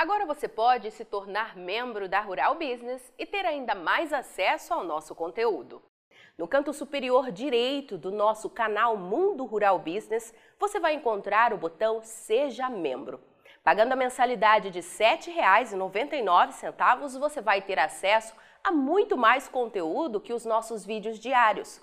Agora você pode se tornar membro da Rural Business e ter ainda mais acesso ao nosso conteúdo. No canto superior direito do nosso canal Mundo Rural Business, você vai encontrar o botão Seja Membro. Pagando a mensalidade de R$ 7,99, você vai ter acesso a muito mais conteúdo que os nossos vídeos diários.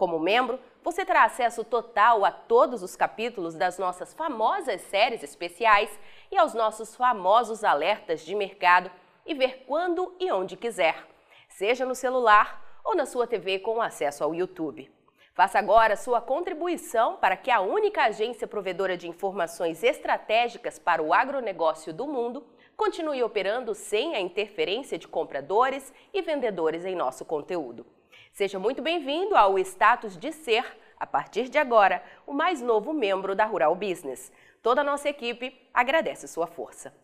Como membro, você terá acesso total a todos os capítulos das nossas famosas séries especiais e aos nossos famosos alertas de mercado e ver quando e onde quiser, seja no celular ou na sua TV com acesso ao YouTube. Faça agora sua contribuição para que a única agência provedora de informações estratégicas para o agronegócio do mundo continue operando sem a interferência de compradores e vendedores em nosso conteúdo. Seja muito bem-vindo ao status de ser, a partir de agora, o mais novo membro da Rural Business. Toda a nossa equipe agradece sua força.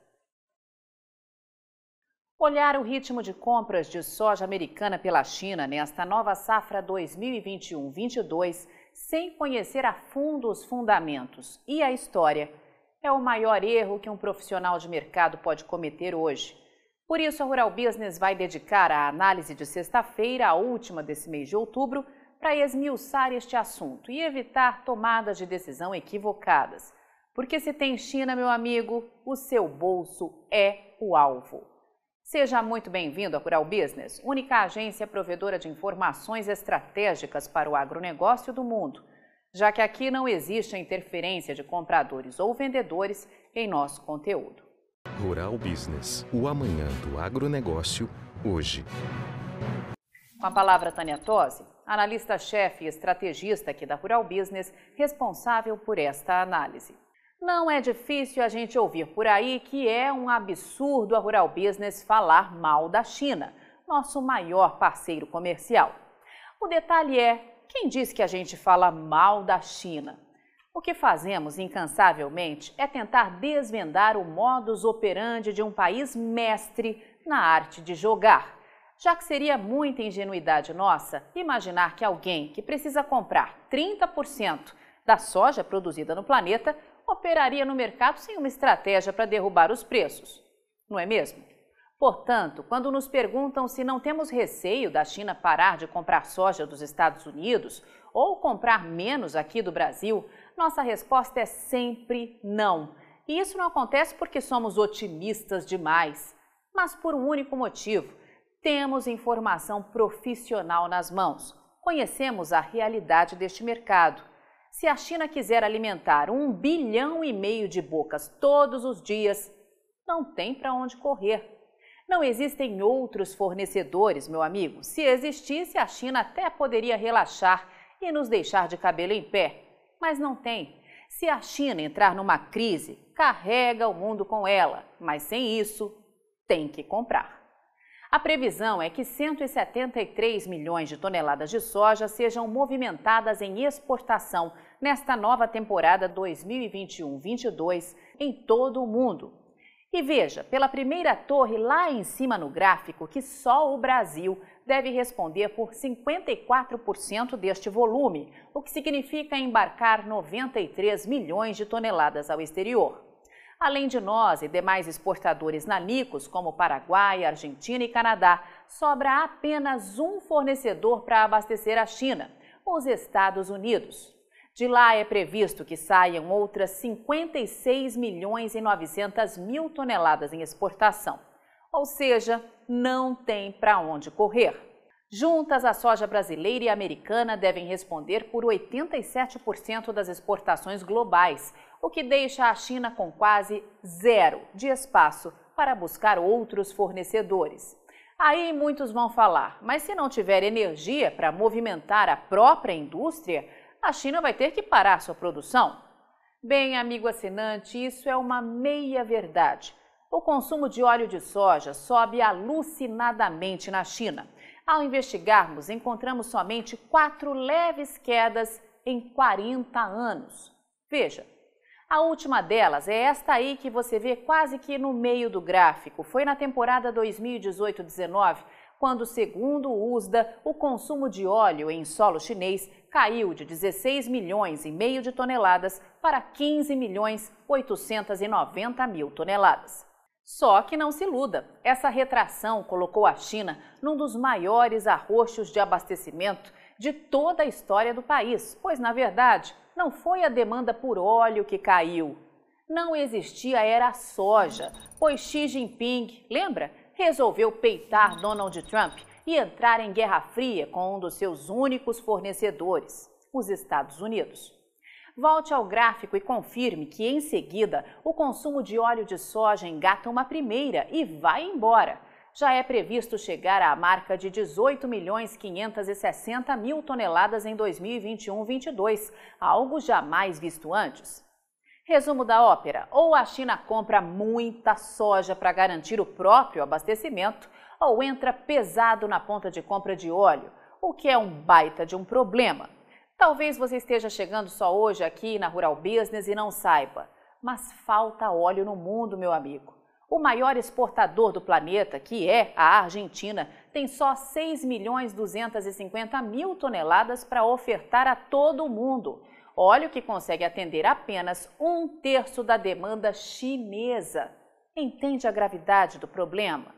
Olhar o ritmo de compras de soja americana pela China nesta nova safra 2021-22 sem conhecer a fundo os fundamentos e a história é o maior erro que um profissional de mercado pode cometer hoje. Por isso, a Rural Business vai dedicar a análise de sexta-feira, a última desse mês de outubro, para esmiuçar este assunto e evitar tomadas de decisão equivocadas. Porque se tem China, meu amigo, o seu bolso é o alvo. Seja muito bem-vindo à Rural Business, única agência provedora de informações estratégicas para o agronegócio do mundo, já que aqui não existe a interferência de compradores ou vendedores em nosso conteúdo. Rural Business, o amanhã do agronegócio, hoje. Com a palavra Tânia Tosi, analista-chefe e estrategista aqui da Rural Business, responsável por esta análise. Não é difícil a gente ouvir por aí que é um absurdo a Rural Business falar mal da China, nosso maior parceiro comercial. O detalhe é: quem diz que a gente fala mal da China? O que fazemos incansavelmente é tentar desvendar o modus operandi de um país mestre na arte de jogar. Já que seria muita ingenuidade nossa imaginar que alguém que precisa comprar 30% da soja produzida no planeta operaria no mercado sem uma estratégia para derrubar os preços, não é mesmo? Portanto, quando nos perguntam se não temos receio da China parar de comprar soja dos Estados Unidos ou comprar menos aqui do Brasil, nossa resposta é sempre não. E isso não acontece porque somos otimistas demais, mas por um único motivo: temos informação profissional nas mãos, conhecemos a realidade deste mercado se a China quiser alimentar um bilhão e meio de bocas todos os dias, não tem para onde correr. Não existem outros fornecedores, meu amigo. Se existisse, a China até poderia relaxar e nos deixar de cabelo em pé. Mas não tem. Se a China entrar numa crise, carrega o mundo com ela, mas sem isso, tem que comprar. A previsão é que 173 milhões de toneladas de soja sejam movimentadas em exportação nesta nova temporada 2021-22 em todo o mundo. E veja, pela primeira torre lá em cima no gráfico, que só o Brasil deve responder por 54% deste volume, o que significa embarcar 93 milhões de toneladas ao exterior. Além de nós e demais exportadores nanicos, como Paraguai, Argentina e Canadá, sobra apenas um fornecedor para abastecer a China, os Estados Unidos. De lá é previsto que saiam outras 56 milhões e 900 mil toneladas em exportação. Ou seja, não tem para onde correr. Juntas, a soja brasileira e americana devem responder por 87% das exportações globais, o que deixa a China com quase zero de espaço para buscar outros fornecedores. Aí muitos vão falar, mas se não tiver energia para movimentar a própria indústria, a China vai ter que parar sua produção? Bem, amigo assinante, isso é uma meia verdade. O consumo de óleo de soja sobe alucinadamente na China. Ao investigarmos, encontramos somente quatro leves quedas em 40 anos. Veja, a última delas é esta aí que você vê quase que no meio do gráfico. Foi na temporada 2018-19, quando, segundo o USDA, o consumo de óleo em solo chinês caiu de 16 milhões e meio de toneladas para 15 milhões 890 mil toneladas. Só que não se iluda, essa retração colocou a China num dos maiores arroxos de abastecimento de toda a história do país, pois, na verdade, não foi a demanda por óleo que caiu. Não existia era soja, pois Xi Jinping, lembra, resolveu peitar Donald Trump e entrar em guerra fria com um dos seus únicos fornecedores, os Estados Unidos. Volte ao gráfico e confirme que, em seguida, o consumo de óleo de soja engata uma primeira e vai embora. Já é previsto chegar à marca de 18 milhões 560 mil toneladas em 2021-22, algo jamais visto antes. Resumo da ópera: ou a China compra muita soja para garantir o próprio abastecimento, ou entra pesado na ponta de compra de óleo, o que é um baita de um problema. Talvez você esteja chegando só hoje aqui na Rural Business e não saiba, mas falta óleo no mundo, meu amigo. O maior exportador do planeta, que é a Argentina, tem só 6 milhões 250 mil toneladas para ofertar a todo o mundo. Óleo que consegue atender apenas um terço da demanda chinesa. Entende a gravidade do problema?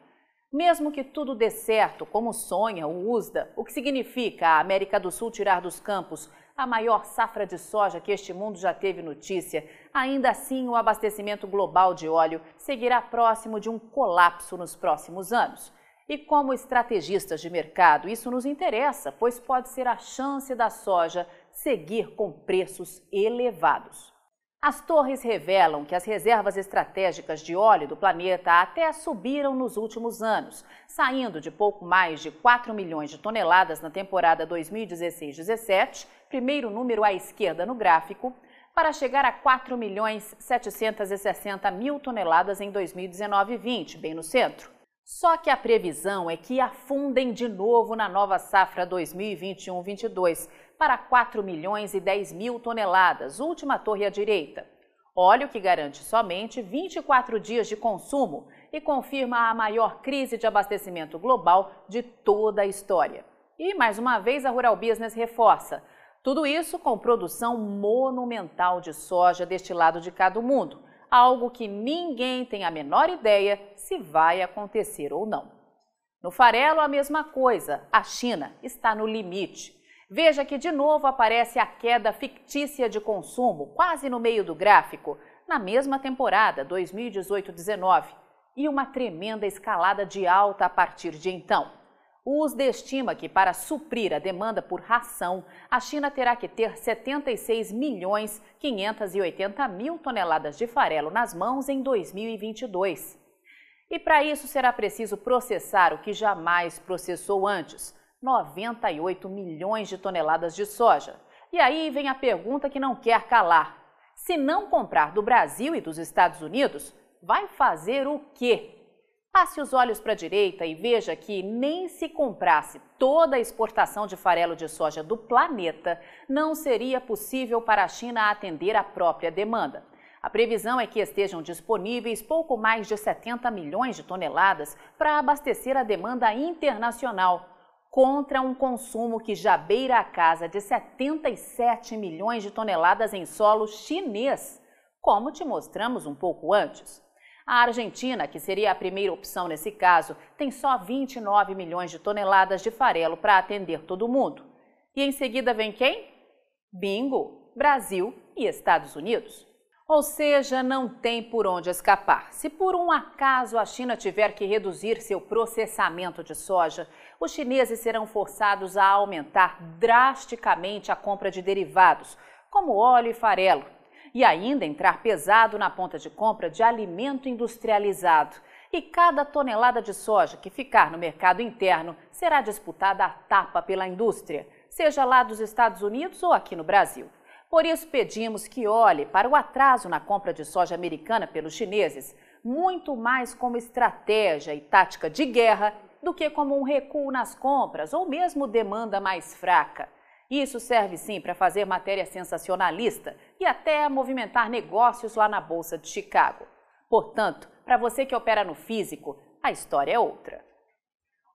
Mesmo que tudo dê certo, como sonha o USDA, o que significa a América do Sul tirar dos campos a maior safra de soja que este mundo já teve notícia, ainda assim o abastecimento global de óleo seguirá próximo de um colapso nos próximos anos. E como estrategistas de mercado, isso nos interessa, pois pode ser a chance da soja seguir com preços elevados. As torres revelam que as reservas estratégicas de óleo do planeta até subiram nos últimos anos, saindo de pouco mais de 4 milhões de toneladas na temporada 2016-17, primeiro número à esquerda no gráfico, para chegar a 4 milhões 760 mil toneladas em 2019-20, bem no centro. Só que a previsão é que afundem de novo na nova safra 2021-22, para 4 milhões e 10 mil toneladas, última torre à direita. Óleo que garante somente 24 dias de consumo e confirma a maior crise de abastecimento global de toda a história. E, mais uma vez, a Rural Business reforça. Tudo isso com produção monumental de soja deste lado de cada mundo, algo que ninguém tem a menor ideia se vai acontecer ou não. No farelo, a mesma coisa. A China está no limite. Veja que de novo aparece a queda fictícia de consumo, quase no meio do gráfico, na mesma temporada 2018-19, e uma tremenda escalada de alta a partir de então. O USDA estima que, para suprir a demanda por ração, a China terá que ter 76 milhões 580 mil toneladas de farelo nas mãos em 2022. E para isso será preciso processar o que jamais processou antes, 98 milhões de toneladas de soja. E aí vem a pergunta que não quer calar. Se não comprar do Brasil e dos Estados Unidos, vai fazer o quê? Passe os olhos para a direita e veja que nem se comprasse toda a exportação de farelo de soja do planeta, não seria possível para a China atender a própria demanda. A previsão é que estejam disponíveis pouco mais de 70 milhões de toneladas para abastecer a demanda internacional contra um consumo que já beira a casa de 77 milhões de toneladas em solo chinês, como te mostramos um pouco antes. A Argentina, que seria a primeira opção nesse caso, tem só 29 milhões de toneladas de farelo para atender todo mundo. E em seguida vem quem? Bingo! Brasil e Estados Unidos. Ou seja, não tem por onde escapar. Se por um acaso a China tiver que reduzir seu processamento de soja, os chineses serão forçados a aumentar drasticamente a compra de derivados, como óleo e farelo, e ainda entrar pesado na ponta de compra de alimento industrializado. E cada tonelada de soja que ficar no mercado interno será disputada a tapa pela indústria, seja lá dos Estados Unidos ou aqui no Brasil. Por isso, pedimos que olhe para o atraso na compra de soja americana pelos chineses, muito mais como estratégia e tática de guerra do que como um recuo nas compras ou mesmo demanda mais fraca. Isso serve sim para fazer matéria sensacionalista e até movimentar negócios lá na Bolsa de Chicago. Portanto, para você que opera no físico, a história é outra.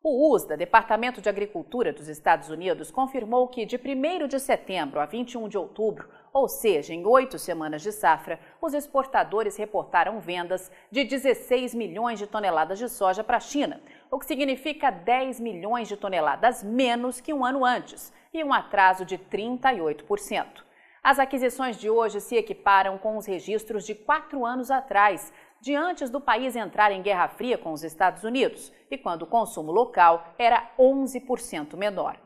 O USDA, Departamento de Agricultura dos Estados Unidos, confirmou que de 1 de setembro a 21 de outubro, ou seja, em oito semanas de safra, os exportadores reportaram vendas de 16 milhões de toneladas de soja para a China, o que significa 10 milhões de toneladas menos que um ano antes e um atraso de 38%. As aquisições de hoje se equiparam com os registros de quatro anos atrás, de antes do país entrar em guerra fria com os Estados Unidos e quando o consumo local era 11% menor.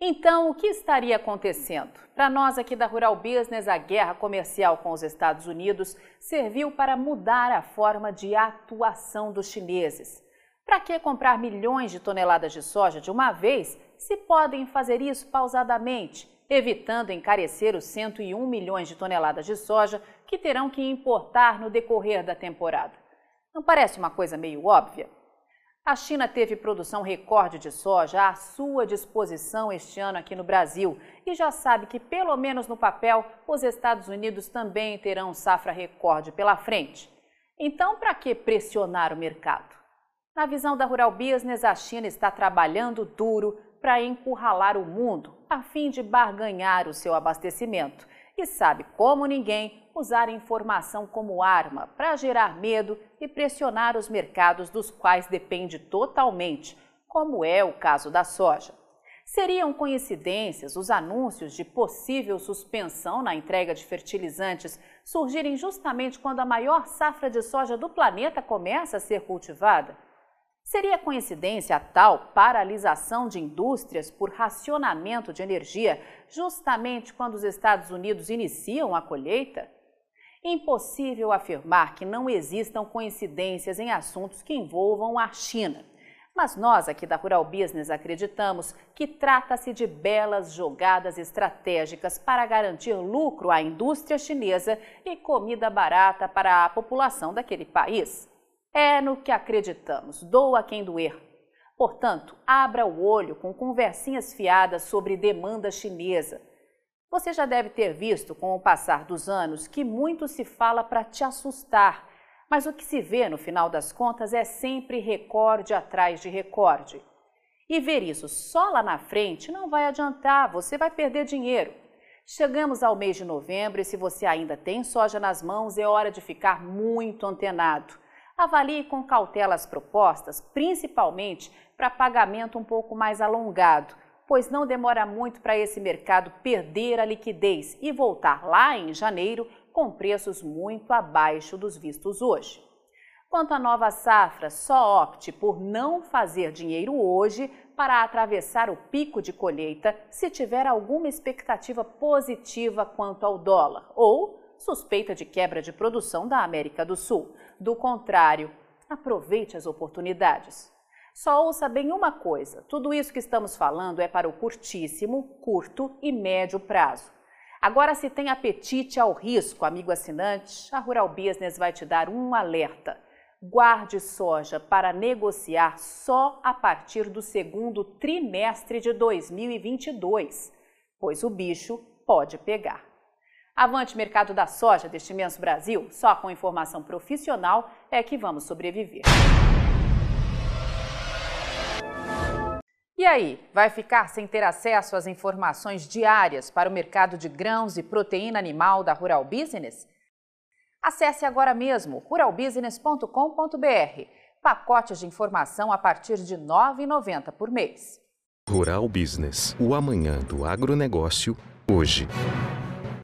Então, o que estaria acontecendo? Para nós aqui da Rural Business, a guerra comercial com os Estados Unidos serviu para mudar a forma de atuação dos chineses. Para que comprar milhões de toneladas de soja de uma vez se podem fazer isso pausadamente, evitando encarecer os 101 milhões de toneladas de soja que terão que importar no decorrer da temporada. Não parece uma coisa meio óbvia? A China teve produção recorde de soja à sua disposição este ano aqui no Brasil e já sabe que, pelo menos no papel, os Estados Unidos também terão safra recorde pela frente. Então, para que pressionar o mercado? Na visão da Rural Business, a China está trabalhando duro para encurralar o mundo, a fim de barganhar o seu abastecimento. E sabe como ninguém usar informação como arma para gerar medo e pressionar os mercados dos quais depende totalmente, como é o caso da soja. Seriam coincidências os anúncios de possível suspensão na entrega de fertilizantes surgirem justamente quando a maior safra de soja do planeta começa a ser cultivada? Seria coincidência a tal paralisação de indústrias por racionamento de energia justamente quando os Estados Unidos iniciam a colheita? Impossível afirmar que não existam coincidências em assuntos que envolvam a China. Mas nós aqui da Rural Business acreditamos que trata-se de belas jogadas estratégicas para garantir lucro à indústria chinesa e comida barata para a população daquele país. É no que acreditamos, doa quem doer. Portanto, abra o olho com conversinhas fiadas sobre demanda chinesa. Você já deve ter visto, com o passar dos anos, que muito se fala para te assustar, mas o que se vê no final das contas é sempre recorde atrás de recorde. E ver isso só lá na frente não vai adiantar, você vai perder dinheiro. Chegamos ao mês de novembro e se você ainda tem soja nas mãos, é hora de ficar muito antenado. Avalie com cautela as propostas, principalmente para pagamento um pouco mais alongado, pois não demora muito para esse mercado perder a liquidez e voltar lá em janeiro com preços muito abaixo dos vistos hoje. Quanto à nova safra, só opte por não fazer dinheiro hoje para atravessar o pico de colheita se tiver alguma expectativa positiva quanto ao dólar ou suspeita de quebra de produção da América do Sul. Do contrário, aproveite as oportunidades. Só ouça bem uma coisa: tudo isso que estamos falando é para o curtíssimo, curto e médio prazo. Agora, se tem apetite ao risco, amigo assinante, a Rural Business vai te dar um alerta. Guarde soja para negociar só a partir do segundo trimestre de 2022, pois o bicho pode pegar. Avante mercado da soja deste imenso Brasil, só com informação profissional é que vamos sobreviver. E aí, vai ficar sem ter acesso às informações diárias para o mercado de grãos e proteína animal da Rural Business? Acesse agora mesmo ruralbusiness.com.br. Pacotes de informação a partir de R$ 9,90 por mês. Rural Business, o amanhã do agronegócio, hoje.